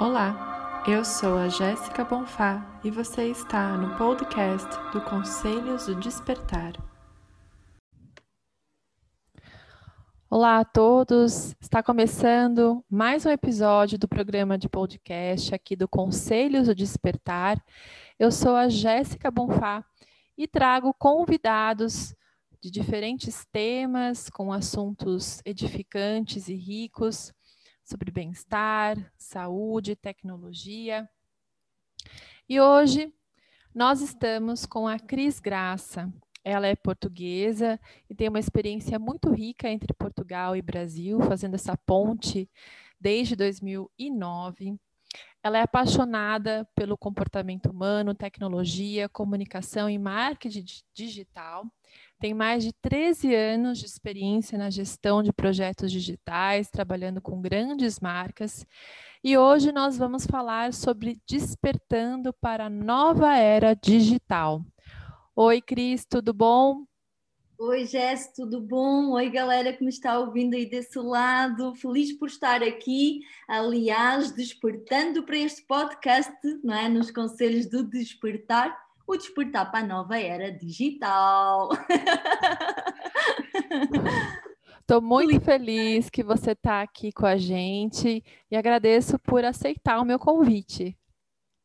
Olá, eu sou a Jéssica Bonfá e você está no podcast do Conselhos do Despertar. Olá a todos, está começando mais um episódio do programa de podcast aqui do Conselhos do Despertar. Eu sou a Jéssica Bonfá e trago convidados de diferentes temas com assuntos edificantes e ricos sobre bem-estar, saúde, tecnologia. E hoje nós estamos com a Cris Graça. Ela é portuguesa e tem uma experiência muito rica entre Portugal e Brasil, fazendo essa ponte desde 2009. Ela é apaixonada pelo comportamento humano, tecnologia, comunicação e marketing digital tem mais de 13 anos de experiência na gestão de projetos digitais, trabalhando com grandes marcas. E hoje nós vamos falar sobre despertando para a nova era digital. Oi, Cris, tudo bom? Oi, Jess, tudo bom? Oi, galera que me está ouvindo aí desse lado. Feliz por estar aqui, aliás, despertando para este podcast, não é? Nos Conselhos do Despertar o despertar para a nova era digital. Estou muito feliz que você está aqui com a gente e agradeço por aceitar o meu convite.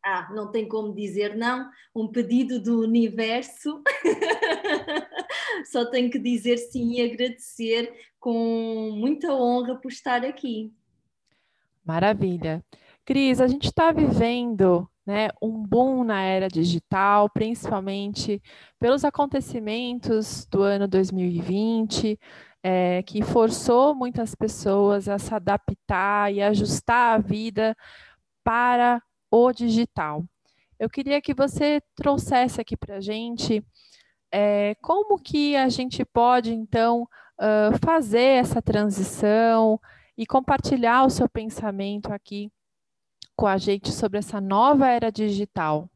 Ah, não tem como dizer não, um pedido do universo. Só tenho que dizer sim e agradecer com muita honra por estar aqui. Maravilha. Cris, a gente está vivendo né, um boom na era digital, principalmente pelos acontecimentos do ano 2020, é, que forçou muitas pessoas a se adaptar e ajustar a vida para o digital. Eu queria que você trouxesse aqui para a gente é, como que a gente pode, então, uh, fazer essa transição e compartilhar o seu pensamento aqui com a gente sobre essa nova era digital?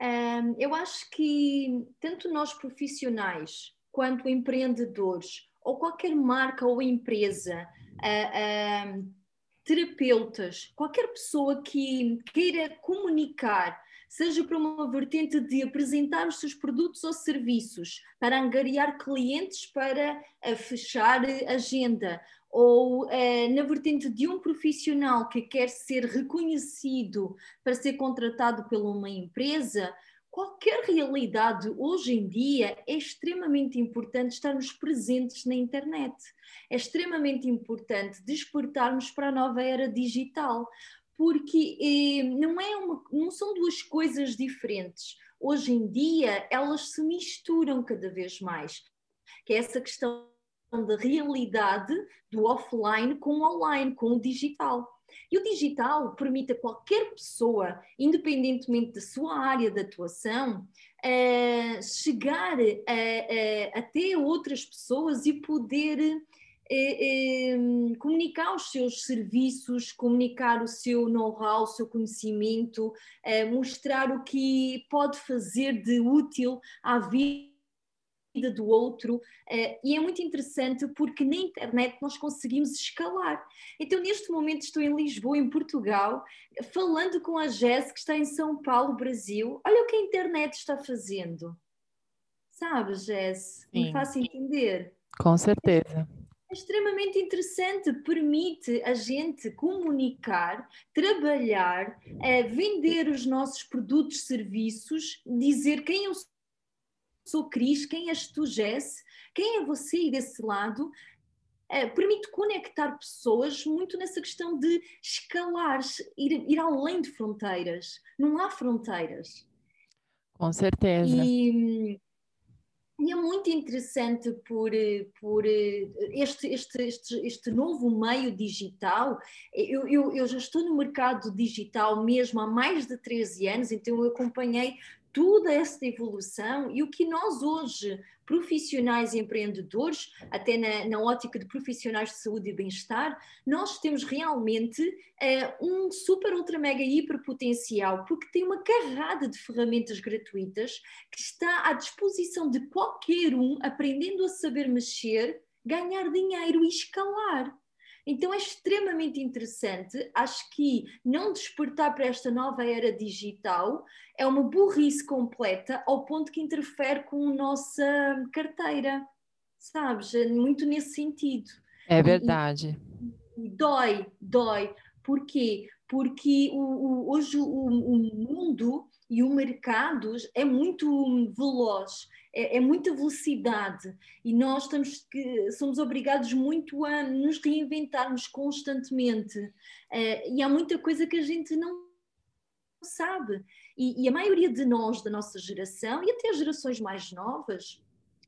Um, eu acho que tanto nós profissionais quanto empreendedores ou qualquer marca ou empresa, uh, uh, terapeutas, qualquer pessoa que queira comunicar, seja para uma vertente de apresentar os seus produtos ou serviços, para angariar clientes para uh, fechar agenda, ou eh, na vertente de um profissional que quer ser reconhecido para ser contratado por uma empresa, qualquer realidade hoje em dia é extremamente importante estarmos presentes na internet. É extremamente importante despertarmos para a nova era digital, porque eh, não, é uma, não são duas coisas diferentes. Hoje em dia elas se misturam cada vez mais, que é essa questão da realidade do offline com o online, com o digital. E o digital permite a qualquer pessoa, independentemente da sua área de atuação, uh, chegar até outras pessoas e poder uh, comunicar os seus serviços, comunicar o seu know-how, o seu conhecimento, mostrar o que pode fazer de útil à vida vida do outro, uh, e é muito interessante porque na internet nós conseguimos escalar. Então, neste momento, estou em Lisboa, em Portugal, falando com a Jess, que está em São Paulo, Brasil. Olha o que a internet está fazendo. Sabe, Jess? Me faço entender. Com certeza. É extremamente interessante, permite a gente comunicar, trabalhar, uh, vender os nossos produtos, serviços, dizer quem eu sou Cris, quem és tu, Jess, quem é você aí desse lado, é, permite conectar pessoas muito nessa questão de escalar, ir, ir além de fronteiras. Não há fronteiras. Com certeza. E, e é muito interessante por, por este, este, este, este novo meio digital. Eu, eu, eu já estou no mercado digital mesmo há mais de 13 anos, então eu acompanhei toda essa evolução e o que nós hoje, profissionais e empreendedores, até na, na ótica de profissionais de saúde e bem-estar, nós temos realmente uh, um super, ultra, mega, hiper potencial, porque tem uma carrada de ferramentas gratuitas que está à disposição de qualquer um, aprendendo a saber mexer, ganhar dinheiro e escalar. Então é extremamente interessante. Acho que não despertar para esta nova era digital é uma burrice completa ao ponto que interfere com a nossa carteira, sabes? É muito nesse sentido. É verdade. E, e dói, dói. Porquê? Porque o, o, hoje o, o mundo e o mercado é muito veloz é, é muita velocidade. E nós estamos que somos obrigados muito a nos reinventarmos constantemente. Uh, e há muita coisa que a gente não sabe. E, e a maioria de nós da nossa geração e até as gerações mais novas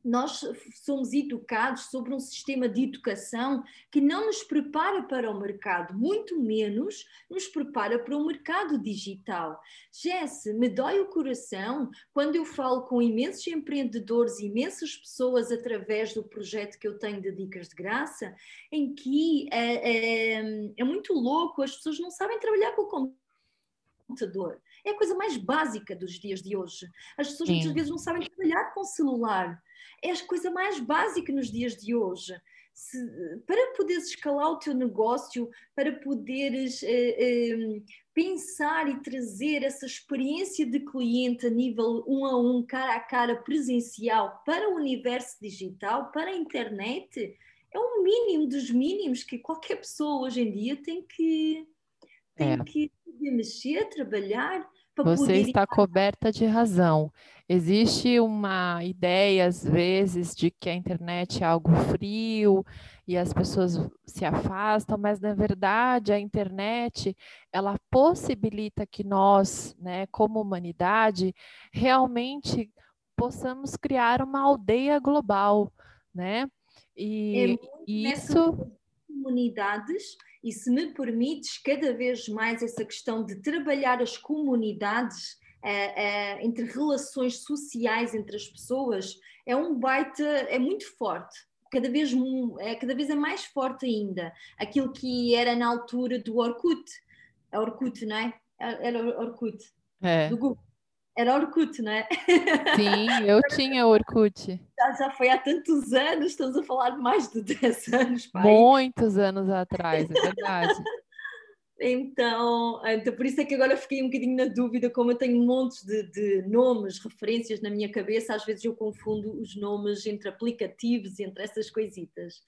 nós somos educados sobre um sistema de educação que não nos prepara para o mercado, muito menos nos prepara para o mercado digital. Jesse, me dói o coração quando eu falo com imensos empreendedores, imensas pessoas através do projeto que eu tenho de Dicas de Graça, em que é, é, é muito louco, as pessoas não sabem trabalhar com o computador. É a coisa mais básica dos dias de hoje. As pessoas Sim. muitas vezes não sabem trabalhar com o celular é a coisa mais básica nos dias de hoje. Se, para poderes escalar o teu negócio, para poderes eh, eh, pensar e trazer essa experiência de cliente a nível um a um, cara a cara, presencial, para o universo digital, para a internet, é o mínimo dos mínimos que qualquer pessoa hoje em dia tem que, tem é. que mexer, trabalhar. Você poder... está coberta de razão. Existe uma ideia, às vezes, de que a internet é algo frio e as pessoas se afastam, mas na verdade a internet ela possibilita que nós, né, como humanidade, realmente possamos criar uma aldeia global, né? E é isso comunidades e se me permites cada vez mais essa questão de trabalhar as comunidades é, é, entre relações sociais entre as pessoas é um baita, é muito forte. Cada vez, é, cada vez é mais forte ainda. Aquilo que era na altura do Orkut. A Orkut, não é? Era Orkut. É. Do Google. Era Orkut, não é? Sim, eu tinha Orkut. Já, já foi há tantos anos, estamos a falar de mais de 10 anos, pai. Muitos anos atrás, é verdade. Então, então, por isso é que agora fiquei um bocadinho na dúvida, como eu tenho montes de, de, nomes, referências na minha cabeça, às vezes eu confundo os nomes entre aplicativos e entre essas coisitas.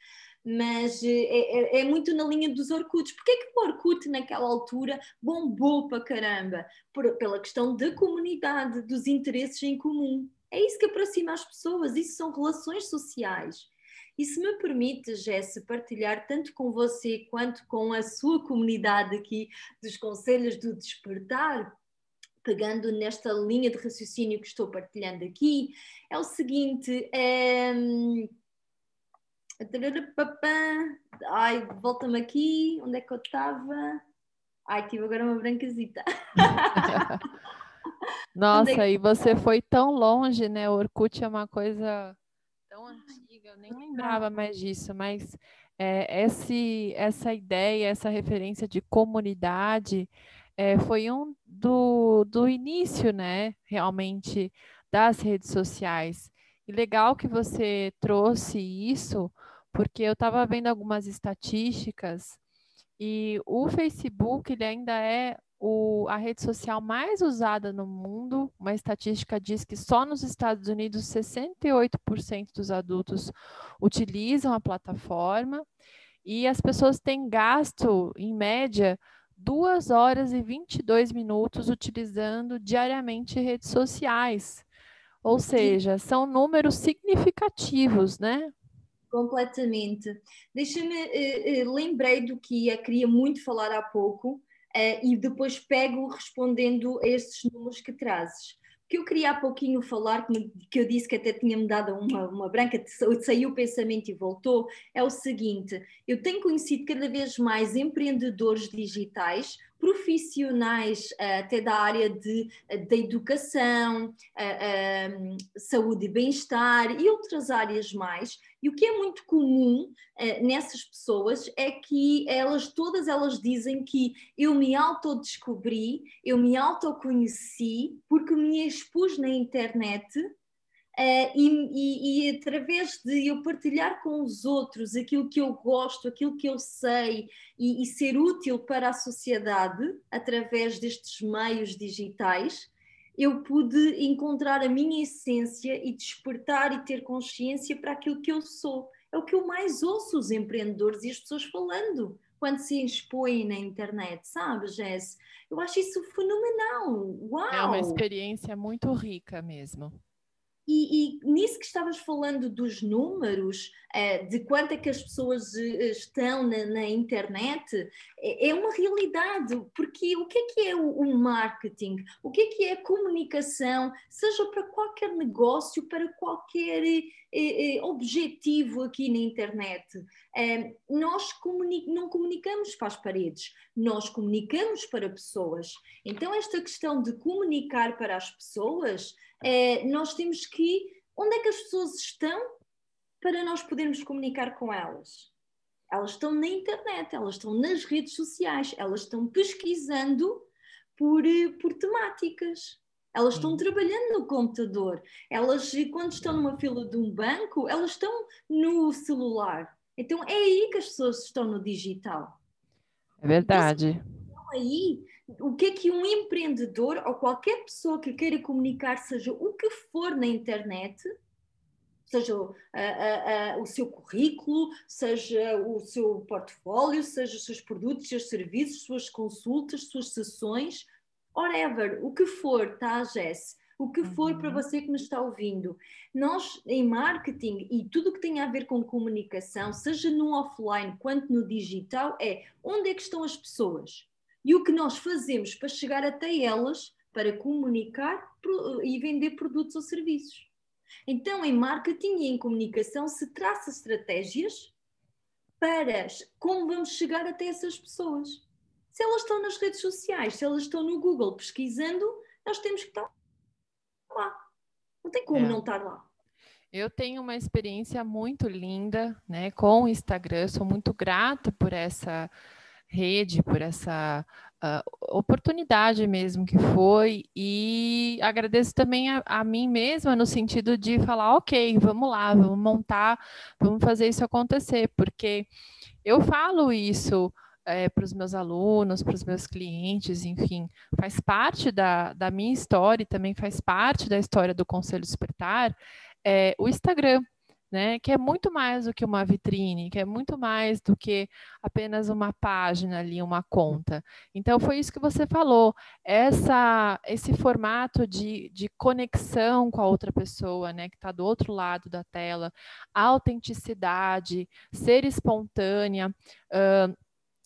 Mas é, é, é muito na linha dos Orkuts. Porquê que o Orkut naquela altura bombou para caramba? Por, pela questão da comunidade, dos interesses em comum. É isso que aproxima as pessoas, isso são relações sociais. E se me permite, Jesse, partilhar tanto com você quanto com a sua comunidade aqui dos Conselhos do Despertar, pegando nesta linha de raciocínio que estou partilhando aqui, é o seguinte. É... Ai, volta-me aqui, onde é que eu estava? Ai, tive agora uma brancazita. Nossa, é que... e você foi tão longe, né? O Orkut é uma coisa tão antiga eu nem lembrava mais disso, mas é, esse, essa ideia, essa referência de comunidade é, foi um do, do início, né, realmente, das redes sociais. E legal que você trouxe isso, porque eu estava vendo algumas estatísticas e o Facebook ele ainda é o, a rede social mais usada no mundo, uma estatística diz que só nos Estados Unidos 68% dos adultos utilizam a plataforma e as pessoas têm gasto, em média, 2 horas e 22 minutos utilizando diariamente redes sociais. Ou seja, são números significativos, né? Completamente. Deixa-me, eh, lembrei do que eu queria muito falar há pouco, uh, e depois pego respondendo a estes números que trazes. Que eu queria há pouquinho falar, que, que eu disse que até tinha-me dado uma, uma branca, saiu o pensamento e voltou, é o seguinte: eu tenho conhecido cada vez mais empreendedores digitais, profissionais uh, até da área de, da educação, uh, saúde e bem-estar e outras áreas mais, e o que é muito comum uh, nessas pessoas é que elas, todas elas dizem que eu me autodescobri, eu me autoconheci porque me expus na internet Uh, e, e, e, através de eu partilhar com os outros aquilo que eu gosto, aquilo que eu sei e, e, ser útil para a sociedade através destes meios digitais, eu pude encontrar a minha essência e despertar e ter consciência para aquilo que eu sou. É o que eu mais ouço os empreendedores e as pessoas falando quando se expõem na internet, sabe, Jess? Eu acho isso fenomenal. Uau! É uma experiência muito rica mesmo. E, e, nisso que estavas falando dos números, eh, de quanto é que as pessoas eh, estão na, na, internet, é, é uma realidade, porque o que é que é o, marketing? O que é que é a comunicação, seja para qualquer negócio, para qualquer eh, objetivo aqui na internet? nós comuni não comunicamos para as paredes, nós comunicamos para pessoas. Então, esta questão de comunicar para as pessoas é, nós temos que. Onde é que as pessoas estão para nós podermos comunicar com elas? Elas estão na internet, elas estão nas redes sociais, elas estão pesquisando por, eh, por temáticas. Elas estão trabalhando no computador. Elas, quando estão numa fila de um banco, elas estão no celular. Então é aí que as pessoas estão no digital. É verdade. Então, aí o que é que um empreendedor ou qualquer pessoa que queira comunicar, seja o que for na internet, seja uh, uh, uh, o seu currículo, seja o seu portfólio, seja os seus produtos, os seus serviços, suas consultas, suas sessões, whatever, o que for, tá, Jess? O que for uhum. para você que nos está ouvindo. Nós, em marketing e tudo que tem a ver com comunicação, seja no offline quanto no digital, é onde é que estão as pessoas? E o que nós fazemos para chegar até elas para comunicar e vender produtos ou serviços. Então, em marketing e em comunicação se traça estratégias para como vamos chegar até essas pessoas. Se elas estão nas redes sociais, se elas estão no Google pesquisando, nós temos que estar lá. Não tem como é. não estar lá. Eu tenho uma experiência muito linda, né, com o Instagram. Sou muito grata por essa rede, por essa uh, oportunidade mesmo que foi, e agradeço também a, a, mim mesma no sentido de falar, ok, vamos lá, vamos montar, vamos fazer isso acontecer, porque eu falo isso é, para os meus alunos, para os meus clientes, enfim, faz parte da, da minha história e também faz parte da história do Conselho Despertar, é, o Instagram né? Que é muito mais do que uma vitrine, que é muito mais do que apenas uma página ali, uma conta. Então foi isso que você falou, essa, esse formato de, de conexão com a outra pessoa, né? Que está do outro lado da tela, autenticidade, ser espontânea. Uh,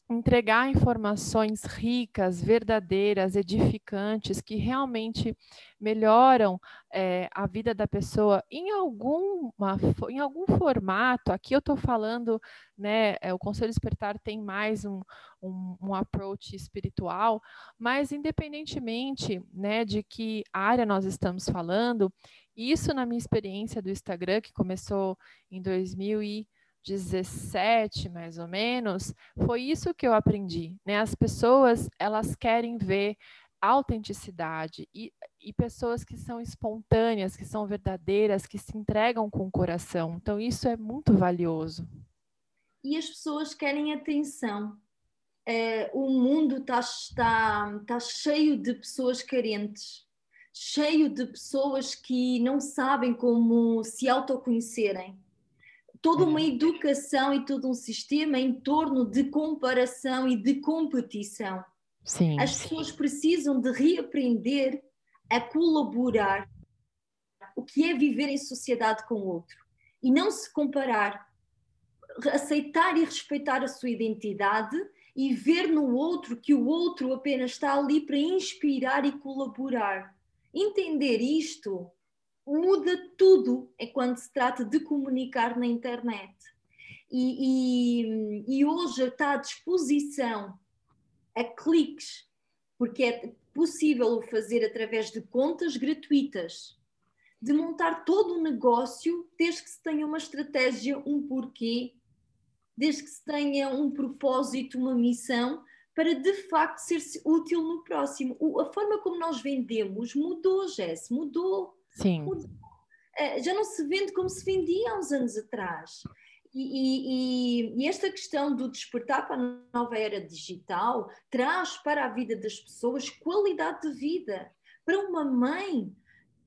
entregar informações ricas, verdadeiras, edificantes, que realmente melhoram é, a vida da pessoa em, alguma, em algum formato. Aqui eu estou falando, né, é, o Conselho Despertar tem mais um, um, um, approach espiritual, mas independentemente né, de que área nós estamos falando, isso na minha experiência do Instagram, que começou em 2000 e 17, mais ou menos, foi isso que eu aprendi, né? As pessoas, elas querem ver autenticidade e, e pessoas que são espontâneas, que são verdadeiras, que se entregam com o coração. Então, isso é muito valioso. E as pessoas querem atenção. É, o mundo está tá, tá cheio de pessoas carentes, cheio de pessoas que não sabem como se autoconhecerem toda uma uhum. educação e todo um sistema em torno de comparação e de competição. Sim. As pessoas precisam de reaprender a colaborar, o que é viver em sociedade com o outro e não se comparar, aceitar e respeitar a sua identidade e ver no outro que o outro apenas está ali para inspirar e colaborar. Entender isto muda tudo é quando se trata de comunicar na internet. E, e, e, hoje está à disposição a cliques, porque é possível o fazer através de contas gratuitas, de montar todo o negócio desde que se tenha uma estratégia, um porquê, desde que se tenha um propósito, uma missão, para de facto ser útil no próximo. O, a forma como nós vendemos mudou, Jess, mudou Sim. uh, já não se vende como se vendia há uns anos atrás. E, e, e, esta questão do despertar para a nova era digital traz para a vida das pessoas qualidade de vida. Para uma mãe,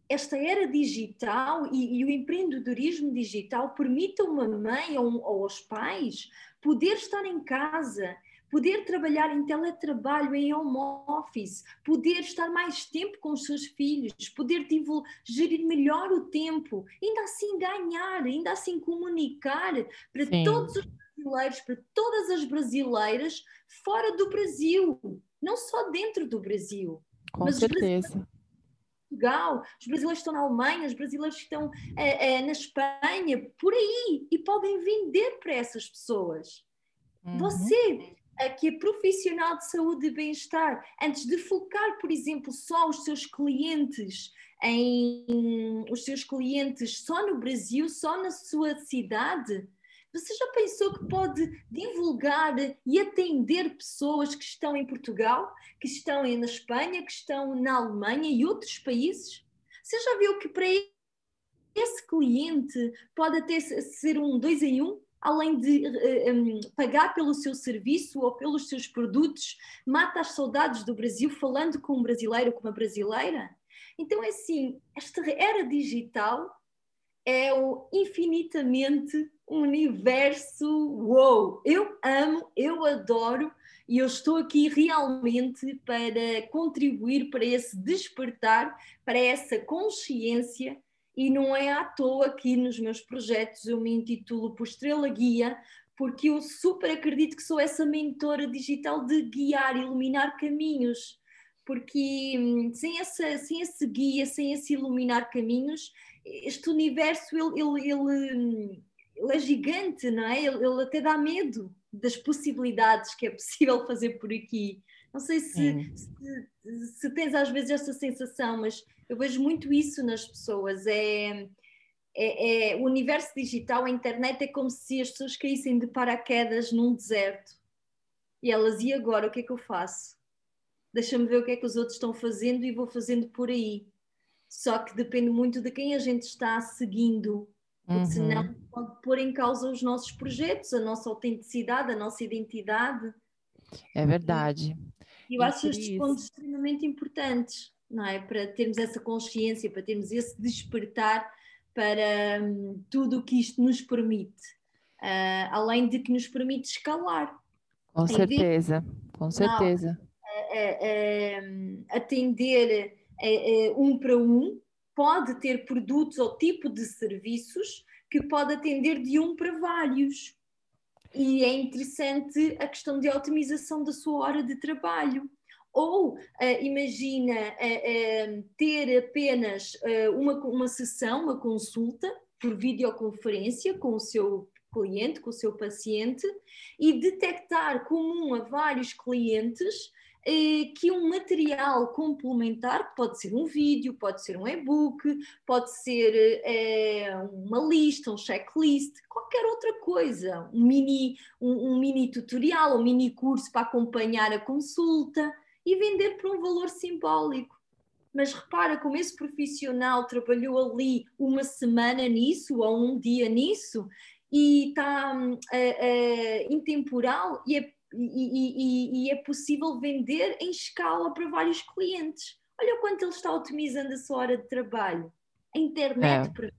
esta era digital e, e o empreendedorismo digital permite a uma mãe ou, ou aos pais poder estar em casa poder trabalhar em teletrabalho, em home office, poder estar mais tempo com os seus filhos, poder gerir melhor o tempo, ainda assim ganhar, ainda assim comunicar para Sim. todos os brasileiros, para todas as brasileiras fora do Brasil, não só dentro do Brasil. Com certeza. Portugal, os brasileiros estão na Alemanha, os brasileiros estão é, é, na Espanha, por aí, e podem vender para essas pessoas. Uhum. Você que é profissional de saúde e bem-estar, antes de focar, por exemplo, só os seus clientes em os seus clientes só no Brasil, só na sua cidade, você já pensou que pode divulgar e atender pessoas que estão em Portugal, que estão na Espanha, que estão na Alemanha e outros países? Você já viu que para esse cliente pode até ser um dois em um? Além de uh, eh, um, pagar pelo seu serviço ou pelos seus produtos, mata as saudades do Brasil falando com um brasileiro, com uma brasileira? Então, é assim, esta era digital é o infinitamente um universo wow! Eu amo, eu adoro e eu estou aqui realmente para contribuir para esse despertar, para essa consciência e não é à toa que nos meus projetos eu me intitulo por Estrela Guia, porque eu super acredito que sou essa mentora digital de guiar, iluminar caminhos, porque hum, sem, essa, sem esse guia, sem esse iluminar caminhos, este universo ele, ele, ele, ele é gigante, não é? Ele, ele, até dá medo das possibilidades que é possível fazer por aqui. Não sei se, se, se tens às vezes essa sensação, mas eu vejo muito isso nas pessoas. É, é, é, o universo digital, a internet, é como se as pessoas caíssem de paraquedas num deserto. E elas, e agora? O que é que eu faço? Deixa-me ver o que é que os outros estão fazendo e vou fazendo por aí. Só que depende muito de quem a gente está seguindo. Porque uhum. senão pode pôr em causa os nossos projetos, a nossa autenticidade, a nossa identidade. É verdade. E eu acho estes pontos extremamente importantes não é? Para termos essa consciência, para termos esse despertar para hum, tudo o que isto nos permite, uh, além de que nos permite escalar. Com certeza, com certeza. Não, atender um para um, pode ter produtos ou tipo de serviços que pode atender de um para vários. E é interessante a questão de otimização da sua hora de trabalho. Ou uh, imagina uh, uh, ter apenas uma, uma sessão, uma consulta por videoconferência com o seu cliente, com o seu paciente e detectar comum a vários clientes que um material complementar, pode ser um vídeo, pode ser um e-book, pode ser uma lista, um checklist, qualquer outra coisa, um mini, um, um mini tutorial, um mini curso para acompanhar a consulta e vender por um valor simbólico. Mas repara como esse profissional trabalhou ali uma semana nisso ou um dia nisso e está uh, uh, intemporal e é, e, e, e é possível vender em escala para vários clientes. Olha o quanto ele está otimizando a sua hora de trabalho. A internet é.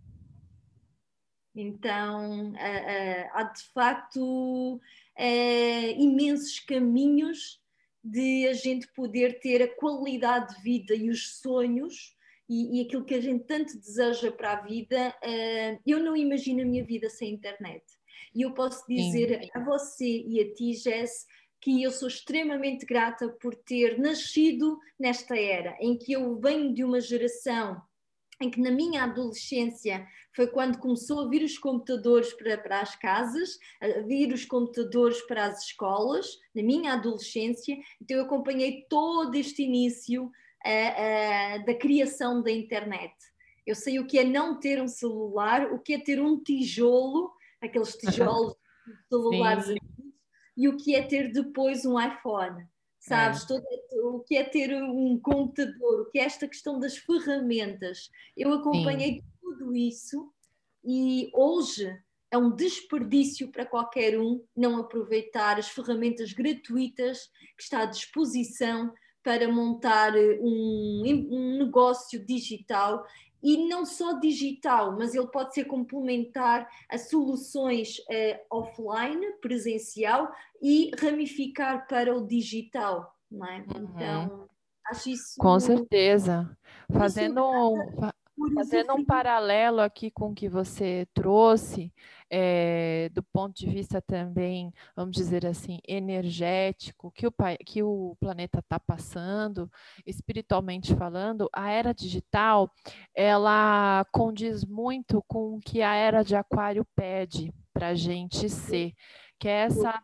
então, uh, uh, há de facto uh, imensos caminhos de a gente poder ter a qualidade de vida e os sonhos e, e aquilo que a gente tanto deseja para a vida, uh, eu não imagino a minha vida sem internet. E eu posso dizer Sim. a você e a ti, Jess, que eu sou extremamente grata por ter nascido nesta era, em que eu venho de uma geração em que na minha adolescência foi quando começou a vir os computadores para, para as casas, a vir os computadores para as escolas, na minha adolescência, então eu acompanhei todo este início uh, uh, da criação da internet. Eu sei o que é não ter um celular, o que é ter um tijolo, aqueles tijolos celulares e o que é ter depois um iPhone sabes? É. Todo, o que é ter um computador, o que é esta questão das ferramentas. Eu acompanhei Sim. Tudo isso e hoje é um desperdício para qualquer um não aproveitar as ferramentas gratuitas que está à disposição para montar um, um negócio digital e não só digital, mas ele pode ser complementar a soluções uh, offline, presencial e ramificar para o digital, não é? Uhum. Então, acho isso. Com certeza. Fazendo um, Fazendo um paralelo aqui com o que você trouxe, é, do ponto de vista também, vamos dizer assim, energético, que o, que o planeta está passando, espiritualmente falando, a era digital, ela condiz muito com o que a era de aquário pede para a gente ser, que é essa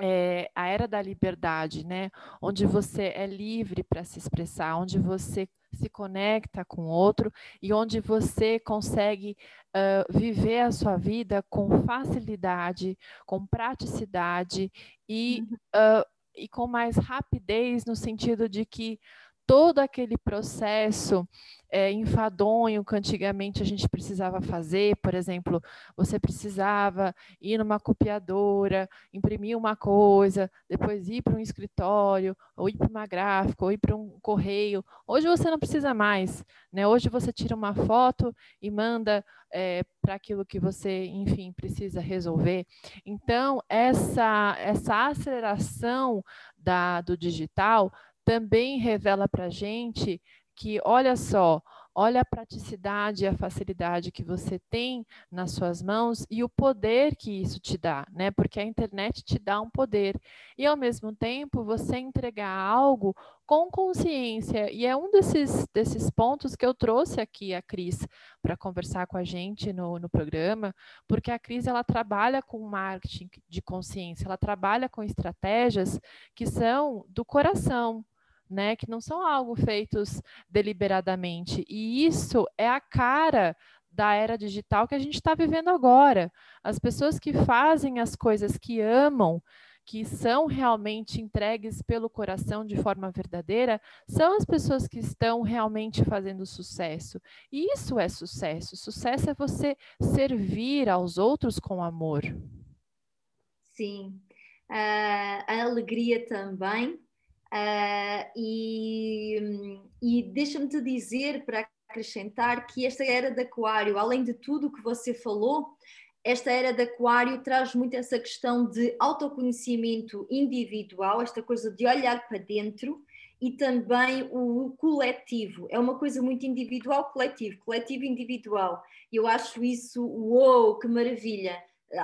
é, a era da liberdade, né? Onde você é livre para se expressar, onde você se conecta com o outro e onde você consegue uh, viver a sua vida com facilidade, com praticidade e, uh, e com mais rapidez, no sentido de que todo aquele processo é, enfadonho que antigamente a gente precisava fazer, por exemplo, você precisava ir numa copiadora, imprimir uma coisa, depois ir para um escritório, ou ir para uma gráfica, ou ir para um correio. Hoje você não precisa mais, né? Hoje você tira uma foto e manda é, para aquilo que você, enfim, precisa resolver. Então, essa, essa aceleração da, do digital também revela para a gente que, olha só, olha a praticidade e a facilidade que você tem nas suas mãos e o poder que isso te dá, né? Porque a internet te dá um poder. E ao mesmo tempo, você entregar algo com consciência. E é um desses, desses pontos que eu trouxe aqui a Cris para conversar com a gente no, no programa, porque a Cris ela trabalha com marketing de consciência, ela trabalha com estratégias que são do coração né, que não são algo feitos deliberadamente. E isso é a cara da era digital que a gente está vivendo agora. As pessoas que fazem as coisas que amam, que são realmente entregues pelo coração de forma verdadeira, são as pessoas que estão realmente fazendo sucesso. E isso é sucesso. Sucesso é você servir aos outros com amor. Sim. Uh, a alegria também Uh, e, e deixa-me te dizer, para acrescentar, que esta era de Aquário, além de tudo o que você falou, esta era de Aquário traz muito essa questão de autoconhecimento individual, esta coisa de olhar para dentro e também o coletivo. É uma coisa muito individual, coletivo, coletivo individual. Eu acho isso, uou, que maravilha.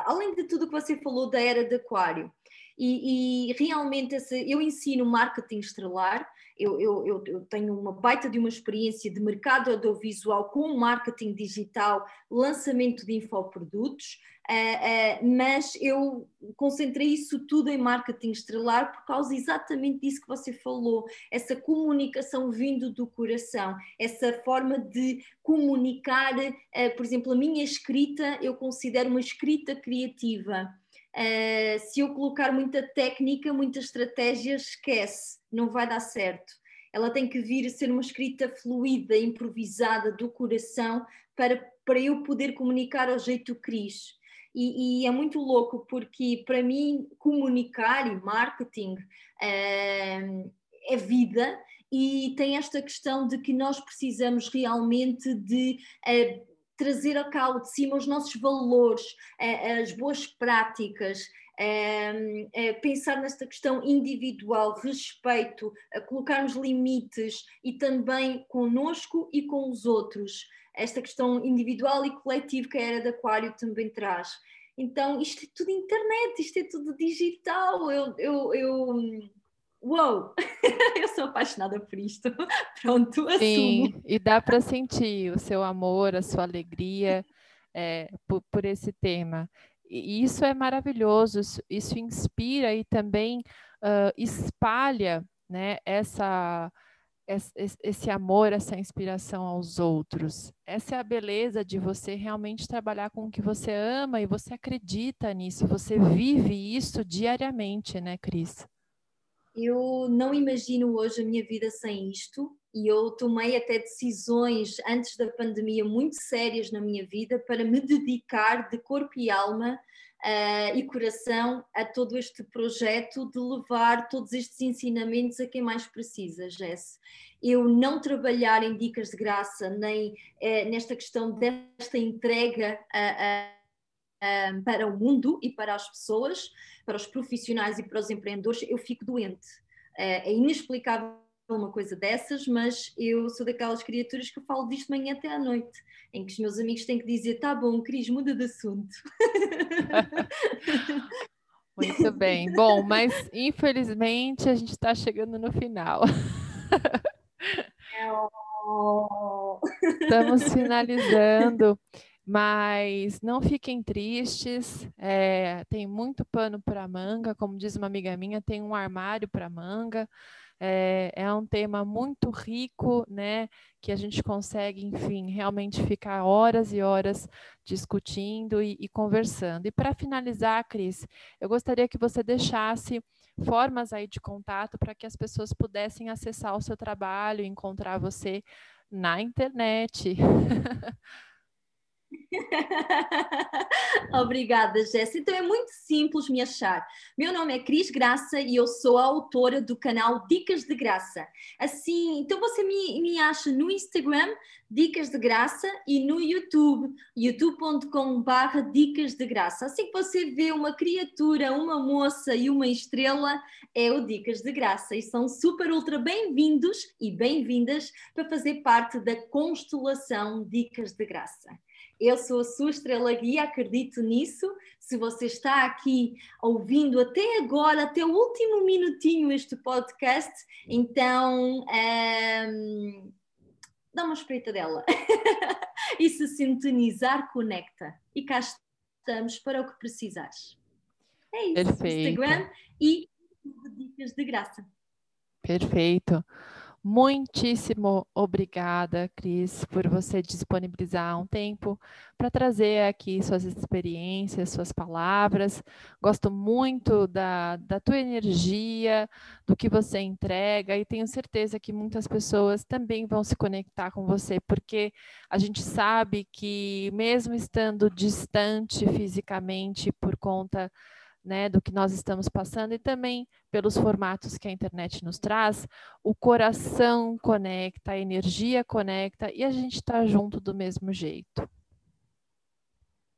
Além de tudo o que você falou da era de Aquário, e, e realmente esse, eu ensino marketing estrelar, eu, eu, eu, tenho uma baita de uma experiência de mercado audiovisual com marketing digital, lançamento de infoprodutos, uh, uh, mas eu concentrei isso tudo em marketing estrelar por causa exatamente disso que você falou, essa comunicação vindo do coração, essa forma de comunicar, uh, por exemplo, a minha escrita, eu considero uma escrita criativa. Uh, se eu colocar muita técnica, muita estratégia, esquece, não vai dar certo. Ela tem que vir a ser uma escrita fluida, improvisada, do coração, para, para eu poder comunicar ao jeito Cris. E, e, é muito louco porque, para mim, comunicar e marketing uh, é vida e tem esta questão de que nós precisamos realmente de. Uh, trazer a cá de cima os nossos valores, as boas práticas, pensar nesta questão individual, respeito, colocarmos limites e também conosco e com os outros. Esta questão individual e coletiva que a era de Aquário também traz. Então, isto é tudo internet, isto é tudo digital. Eu, eu, eu uou, eu sou apaixonada por isto. Pronto, assumo. Sim, e dá para sentir o seu amor, a sua alegria é, por, por, esse tema. E isso é maravilhoso, isso, isso inspira e também uh, espalha né, essa, esse amor, essa inspiração aos outros. Essa é a beleza de você realmente trabalhar com o que você ama e você acredita nisso, você vive isso diariamente, né, Cris? Eu não imagino hoje a minha vida sem isto e eu tomei até decisões antes da pandemia muito sérias na minha vida para me dedicar de corpo e alma uh, e coração a todo este projeto de levar todos estes ensinamentos a quem mais precisa, Jess. Eu não trabalhar em dicas de graça, nem uh, nesta questão desta entrega uh, para o mundo e para as pessoas, para os profissionais e para os empreendedores, eu fico doente. é inexplicável uma coisa dessas, mas eu sou daquelas criaturas que eu falo disto manhã até à noite, em que os meus amigos têm que dizer: tá bom, Cris, muda de assunto. Muito bem. Bom, mas infelizmente a gente está chegando no final. Estamos finalizando, mas não fiquem tristes. É, tem muito pano para manga, como diz uma amiga minha, tem um armário para manga. É, é, um tema muito rico, né? Que a gente consegue, enfim, realmente ficar horas e horas discutindo e, e conversando. E para finalizar, Cris, eu gostaria que você deixasse formas aí de contato para que as pessoas pudessem acessar o seu trabalho, encontrar você na internet. Obrigada, Jéssica. Então é muito simples me achar. Meu nome é Cris Graça e eu sou a autora do canal Dicas de Graça. Assim, então você me, me acha no Instagram, Dicas de Graça, e no YouTube, youtube.com.br Dicas de Graça. Assim que você vê uma criatura, uma moça e uma estrela, é o Dicas de Graça. E são super ultra bem-vindos e bem-vindas para fazer parte da constelação Dicas de Graça. Eu sou a sua estrela guia, acredito nisso. Se você está aqui ouvindo até agora, até o último minutinho este podcast, então um, ehm, dá uma espreita dela. e se sintonizar, conecta. E cá estamos para o que precisares. É isso. Perfeito. Instagram e dicas de graça. Perfeito. Muitíssimo obrigada, Cris, por você disponibilizar um tempo para trazer aqui suas experiências, suas palavras. Gosto muito da, da tua energia, do que você entrega, e tenho certeza que muitas pessoas também vão se conectar com você, porque a gente sabe que, mesmo estando distante fisicamente por conta né, do que nós estamos passando e também pelos formatos que a internet nos traz, o coração conecta, a energia conecta e a gente está junto do mesmo jeito.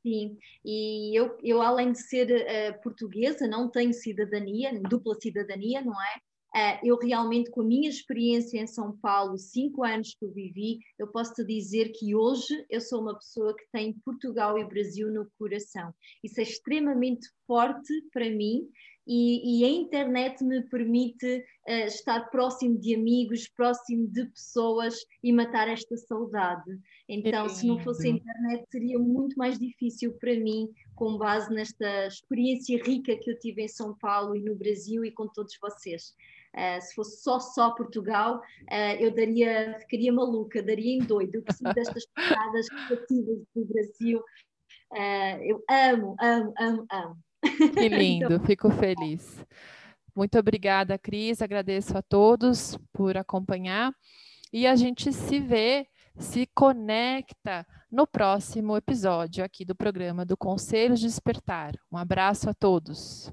Sim, e eu, eu além de ser uh, portuguesa, não tenho cidadania, dupla cidadania, não é? Uh, eu realmente, com a minha experiência em São Paulo, cinco anos que eu vivi, eu posso te dizer que hoje eu sou uma pessoa que tem Portugal e Brasil no coração. Isso é extremamente forte para mim e, e a internet me permite uh, estar próximo de amigos, próximo de pessoas e matar esta saudade. Então, se não fosse a internet, seria muito mais difícil para mim, com base nesta experiência rica que eu tive em São Paulo e no Brasil e com todos vocês. Uh, se fosse só só Portugal, uh, eu daria, ficaria maluca, daria em doido. Eu preciso destas piadas criativas do Brasil. Uh, eu amo, amo, amo, amo. Que então lindo, então... fico feliz. Muito obrigada, Cris. Agradeço a todos por acompanhar. E a gente se vê, se conecta no próximo episódio aqui do programa do Conselho de Despertar. Um abraço a todos.